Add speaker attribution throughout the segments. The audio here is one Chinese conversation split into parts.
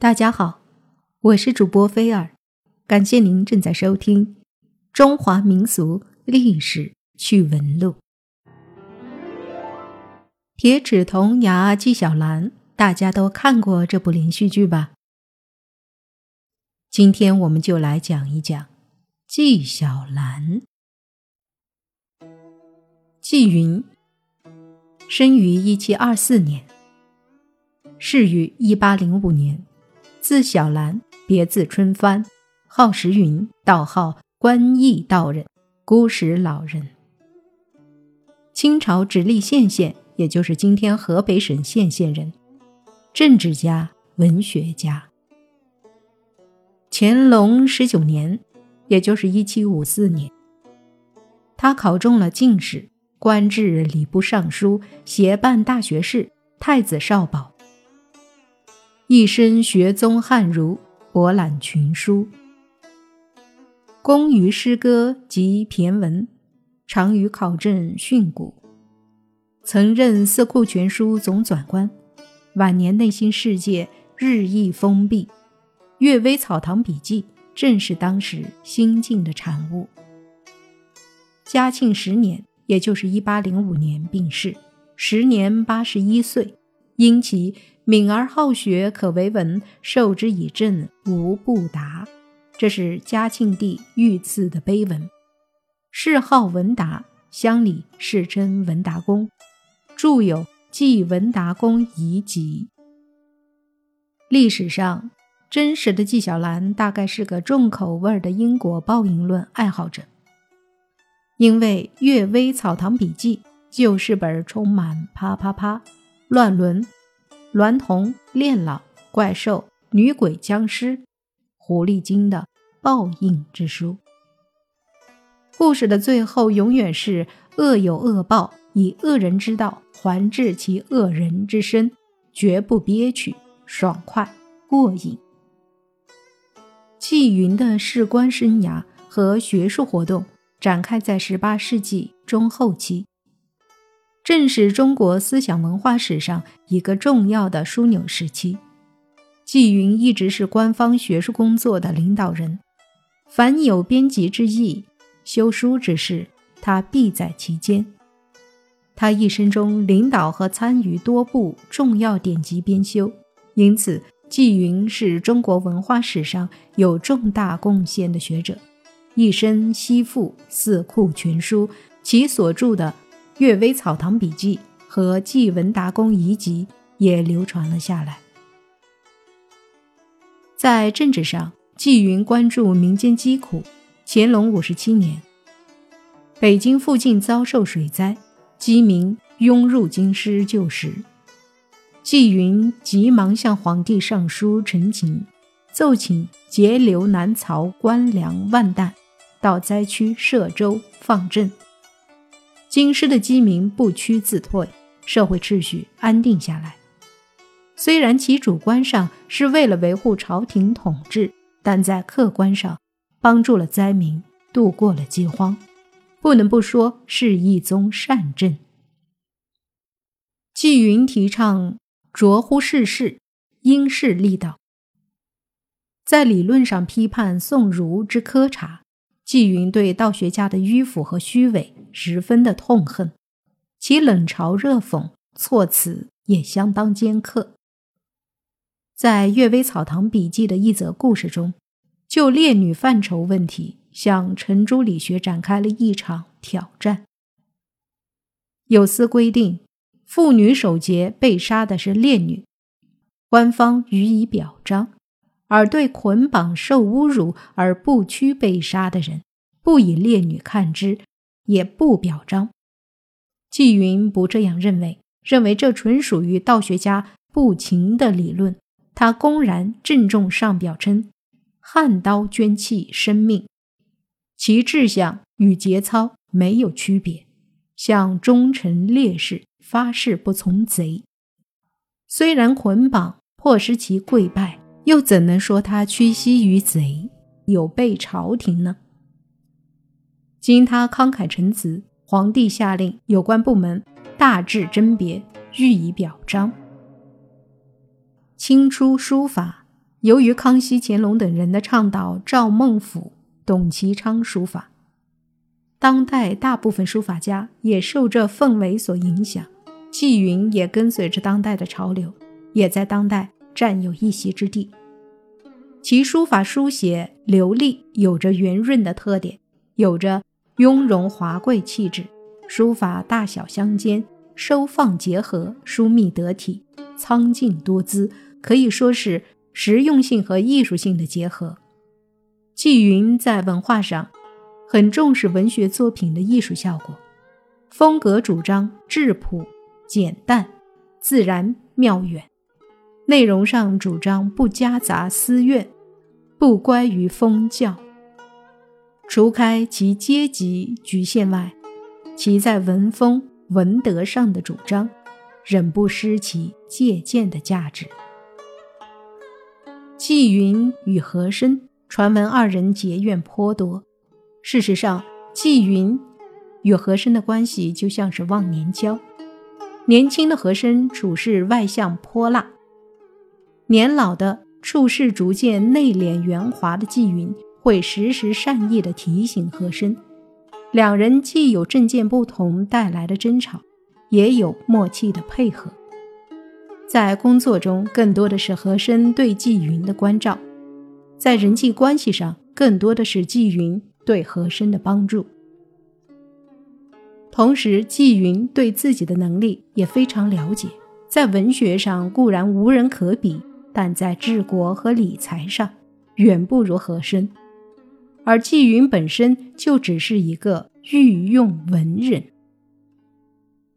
Speaker 1: 大家好，我是主播菲儿，感谢您正在收听《中华民俗历史趣闻录》。铁齿铜牙纪晓岚，大家都看过这部连续剧吧？今天我们就来讲一讲纪晓岚。纪云，生于一七二四年，逝于一八零五年。字小兰，别字春帆，号时云，道号观义道人，孤石老人。清朝直隶县县，也就是今天河北省献县人，政治家、文学家。乾隆十九年，也就是一七五四年，他考中了进士，官至礼部尚书，协办大学士、太子少保。一生学宗汉儒，博览群书，工于诗歌及骈文，长于考证训诂，曾任《四库全书》总纂官。晚年内心世界日益封闭，《阅微草堂笔记》正是当时心境的产物。嘉庆十年，也就是一八零五年病逝，时年八十一岁，因其。敏而好学，可为文，授之以政，无不达。这是嘉庆帝御赐的碑文。谥号文达，乡里世称文达公，著有《记文达公遗集》。历史上，真实的纪晓岚大概是个重口味的因果报应论爱好者，因为《阅微草堂笔记》就是本充满啪啪啪、乱伦。娈童、恋老、怪兽、女鬼、僵尸、狐狸精的报应之书。故事的最后永远是恶有恶报，以恶人之道还治其恶人之身，绝不憋屈，爽快过瘾。纪云的仕官生涯和学术活动展开在十八世纪中后期。正是中国思想文化史上一个重要的枢纽时期。纪云一直是官方学术工作的领导人，凡有编辑之意、修书之事，他必在其间。他一生中领导和参与多部重要典籍编修，因此纪云是中国文化史上有重大贡献的学者。一生悉附《四库全书》，其所著的。《阅微草堂笔记》和《纪文达公遗集》也流传了下来。在政治上，纪云关注民间疾苦。乾隆五十七年，北京附近遭受水灾，饥民拥入京师救时，纪云急忙向皇帝上书陈情，奏请截留南曹官粮万担，到灾区设粥放赈。京师的饥民不屈自退，社会秩序安定下来。虽然其主观上是为了维护朝廷统治，但在客观上帮助了灾民度过了饥荒，不能不说是一宗善政。纪云提倡卓乎世事，因势利导，在理论上批判宋儒之苛察。纪云对道学家的迂腐和虚伪十分的痛恨，其冷嘲热讽措辞也相当尖刻。在《阅微草堂笔记》的一则故事中，就烈女范畴问题向程朱理学展开了一场挑战。有司规定，妇女守节被杀的是烈女，官方予以表彰。而对捆绑受侮辱而不屈被杀的人，不以烈女看之，也不表彰。纪云不这样认为，认为这纯属于道学家不情的理论。他公然郑重上表称：“汉刀捐弃生命，其志向与节操没有区别，向忠臣烈士发誓不从贼。虽然捆绑迫使其跪拜。”又怎能说他屈膝于贼，有悖朝廷呢？经他慷慨陈词，皇帝下令有关部门大致甄别，予以表彰。清初书法由于康熙、乾隆等人的倡导，赵孟俯、董其昌书法，当代大部分书法家也受这氛围所影响。纪云也跟随着当代的潮流，也在当代占有一席之地。其书法书写流利，有着圆润的特点，有着雍容华贵气质。书法大小相间，收放结合，疏密得体，苍劲多姿，可以说是实用性和艺术性的结合。纪云在文化上很重视文学作品的艺术效果，风格主张质朴。简淡、自然、妙远，内容上主张不夹杂私怨，不乖于封教。除开其阶级局限外，其在文风、文德上的主张，仍不失其借鉴的价值。纪云与和珅传闻二人结怨颇多，事实上，纪云与和珅的关系就像是忘年交。年轻的和珅处事外向泼辣，年老的处事逐渐内敛圆滑的纪云会时时善意的提醒和珅。两人既有政见不同带来的争吵，也有默契的配合。在工作中，更多的是和珅对纪云的关照；在人际关系上，更多的是纪云对和珅的帮助。同时，纪云对自己的能力也非常了解，在文学上固然无人可比，但在治国和理财上远不如和珅。而纪云本身就只是一个御用文人，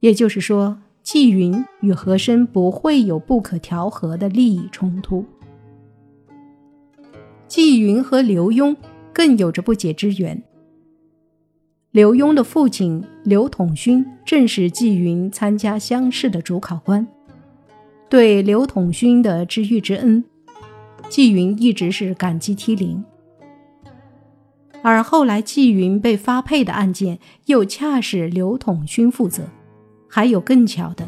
Speaker 1: 也就是说，纪云与和珅不会有不可调和的利益冲突。纪云和刘墉更有着不解之缘。刘墉的父亲刘统勋正是纪云参加乡试的主考官，对刘统勋的知遇之恩，纪云一直是感激涕零。而后来纪云被发配的案件，又恰是刘统勋负责。还有更巧的，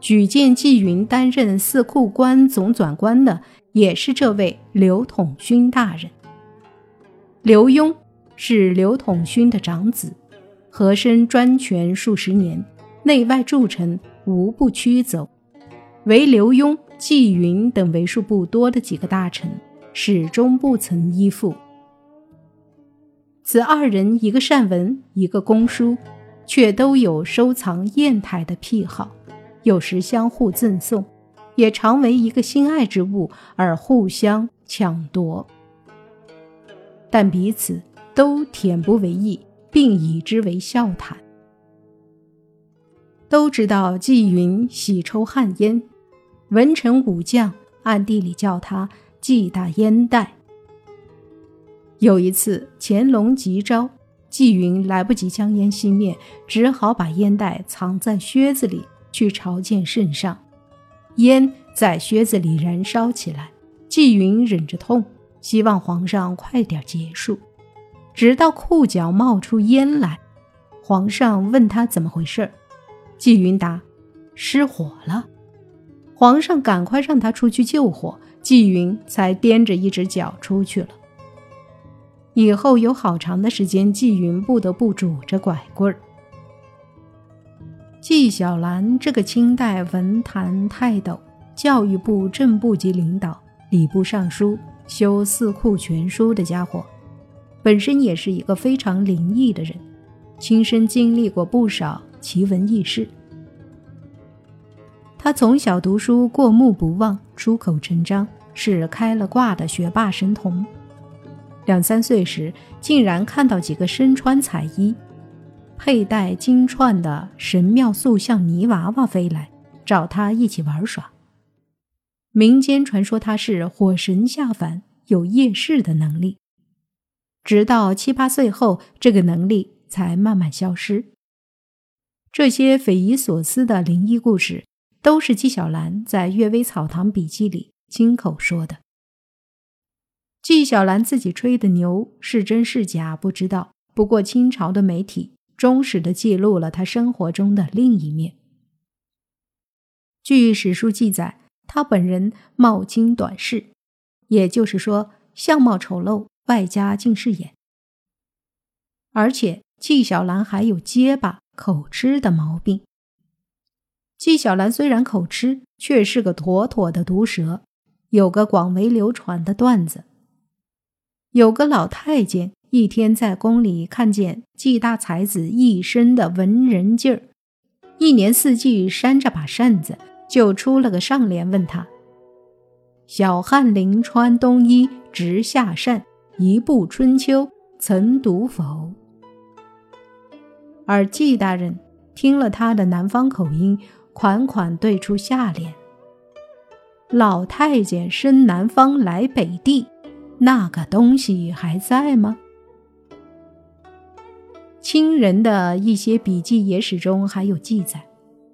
Speaker 1: 举荐纪云担任四库官总转官的，也是这位刘统勋大人。刘墉。是刘统勋的长子，和珅专权数十年，内外诸臣无不屈走，唯刘墉、纪云等为数不多的几个大臣始终不曾依附。此二人，一个善文，一个工书，却都有收藏砚台的癖好，有时相互赠送，也常为一个心爱之物而互相抢夺，但彼此。都恬不为意，并以之为笑谈。都知道纪云喜抽旱烟，文臣武将暗地里叫他纪大烟袋。有一次乾隆急召，纪云来不及将烟熄灭，只好把烟袋藏在靴子里去朝见圣上。烟在靴子里燃烧起来，纪云忍着痛，希望皇上快点结束。直到裤脚冒出烟来，皇上问他怎么回事纪云答：“失火了。”皇上赶快让他出去救火，纪云才踮着一只脚出去了。以后有好长的时间，纪云不得不拄着拐棍儿。纪晓岚这个清代文坛泰斗、教育部正部级领导、礼部尚书、修《四库全书》的家伙。本身也是一个非常灵异的人，亲身经历过不少奇闻异事。他从小读书过目不忘，出口成章，是开了挂的学霸神童。两三岁时，竟然看到几个身穿彩衣、佩戴金串的神庙塑像泥娃娃飞来，找他一起玩耍。民间传说他是火神下凡，有夜视的能力。直到七八岁后，这个能力才慢慢消失。这些匪夷所思的灵异故事，都是纪晓岚在《阅微草堂笔记》里亲口说的。纪晓岚自己吹的牛是真是假不知道，不过清朝的媒体忠实的记录了他生活中的另一面。据史书记载，他本人貌清短视，也就是说，相貌丑陋，外加近视眼。而且纪晓岚还有结巴、口吃的毛病。纪晓岚虽然口吃，却是个妥妥的毒舌。有个广为流传的段子：有个老太监一天在宫里看见纪大才子一身的文人劲儿，一年四季扇着把扇子，就出了个上联问他：“小翰林穿冬衣直下扇，一部春秋曾读否？”而纪大人听了他的南方口音。款款对出下联：“老太监身南方来北地，那个东西还在吗？”清人的一些笔记野史中还有记载，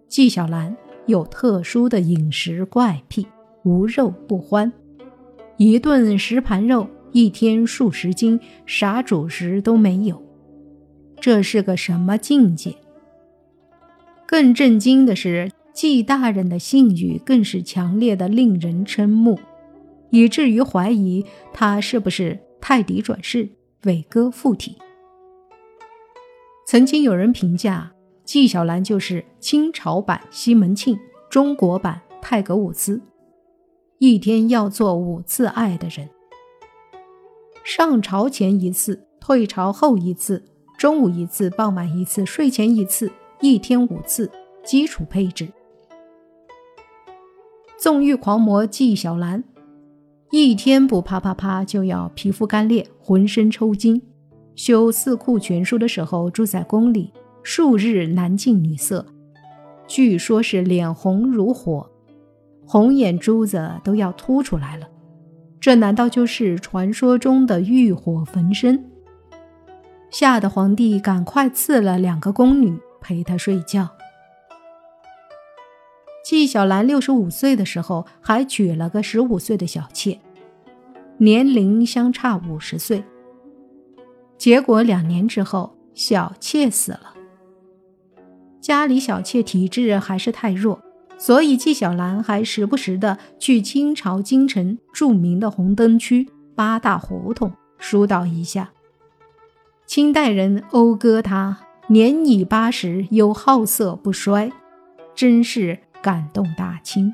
Speaker 1: 纪晓岚有特殊的饮食怪癖，无肉不欢，一顿十盘肉，一天数十斤，啥主食都没有，这是个什么境界？更震惊的是，纪大人的性欲更是强烈的，令人瞠目，以至于怀疑他是不是泰迪转世、伟哥附体。曾经有人评价纪晓岚就是清朝版西门庆，中国版泰格伍兹，一天要做五次爱的人，上朝前一次，退朝后一次，中午一次，傍晚一次，睡前一次。一天五次，基础配置。纵欲狂魔纪晓岚，一天不啪啪啪就要皮肤干裂，浑身抽筋。修《四库全书》的时候住在宫里，数日难近女色，据说是脸红如火，红眼珠子都要凸出来了。这难道就是传说中的欲火焚身？吓得皇帝赶快赐了两个宫女。陪他睡觉。纪晓岚六十五岁的时候，还娶了个十五岁的小妾，年龄相差五十岁。结果两年之后，小妾死了。家里小妾体质还是太弱，所以纪晓岚还时不时的去清朝京城著名的红灯区八大胡同疏导一下。清代人讴歌他。年已八十，又好色不衰，真是感动大清。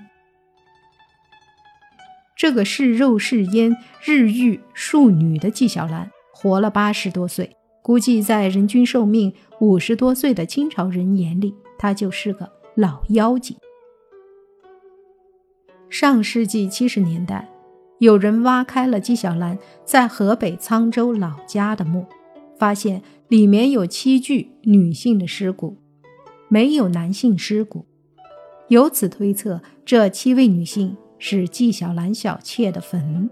Speaker 1: 这个是肉是烟、日遇庶女的纪晓岚，活了八十多岁，估计在人均寿命五十多岁的清朝人眼里，他就是个老妖精。上世纪七十年代，有人挖开了纪晓岚在河北沧州老家的墓。发现里面有七具女性的尸骨，没有男性尸骨，由此推测，这七位女性是纪晓岚小妾的坟，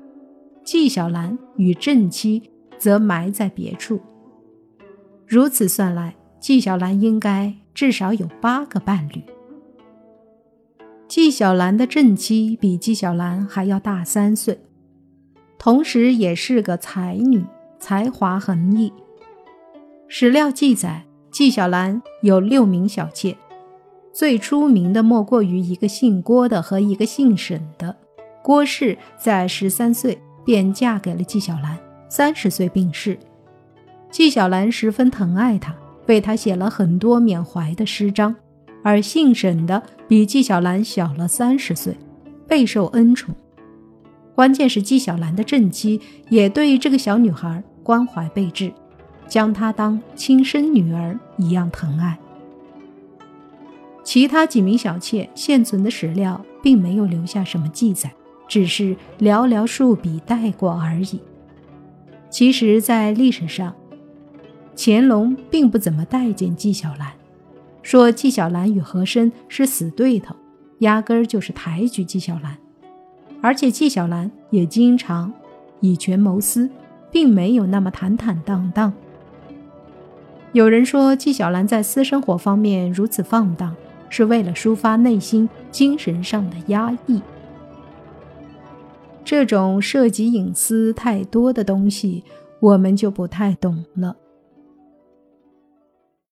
Speaker 1: 纪晓岚与正妻则埋在别处。如此算来，纪晓岚应该至少有八个伴侣。纪晓岚的正妻比纪晓岚还要大三岁，同时也是个才女，才华横溢。史料记载，纪晓岚有六名小妾，最出名的莫过于一个姓郭的和一个姓沈的。郭氏在十三岁便嫁给了纪晓岚，三十岁病逝。纪晓岚十分疼爱她，为她写了很多缅怀的诗章。而姓沈的比纪晓岚小了三十岁，备受恩宠。关键是纪晓岚的正妻也对这个小女孩关怀备至。将她当亲生女儿一样疼爱。其他几名小妾现存的史料并没有留下什么记载，只是寥寥数笔带过而已。其实，在历史上，乾隆并不怎么待见纪晓岚，说纪晓岚与和珅是死对头，压根儿就是抬举纪晓岚。而且纪晓岚也经常以权谋私，并没有那么坦坦荡荡。有人说，纪晓岚在私生活方面如此放荡，是为了抒发内心精神上的压抑。这种涉及隐私太多的东西，我们就不太懂了。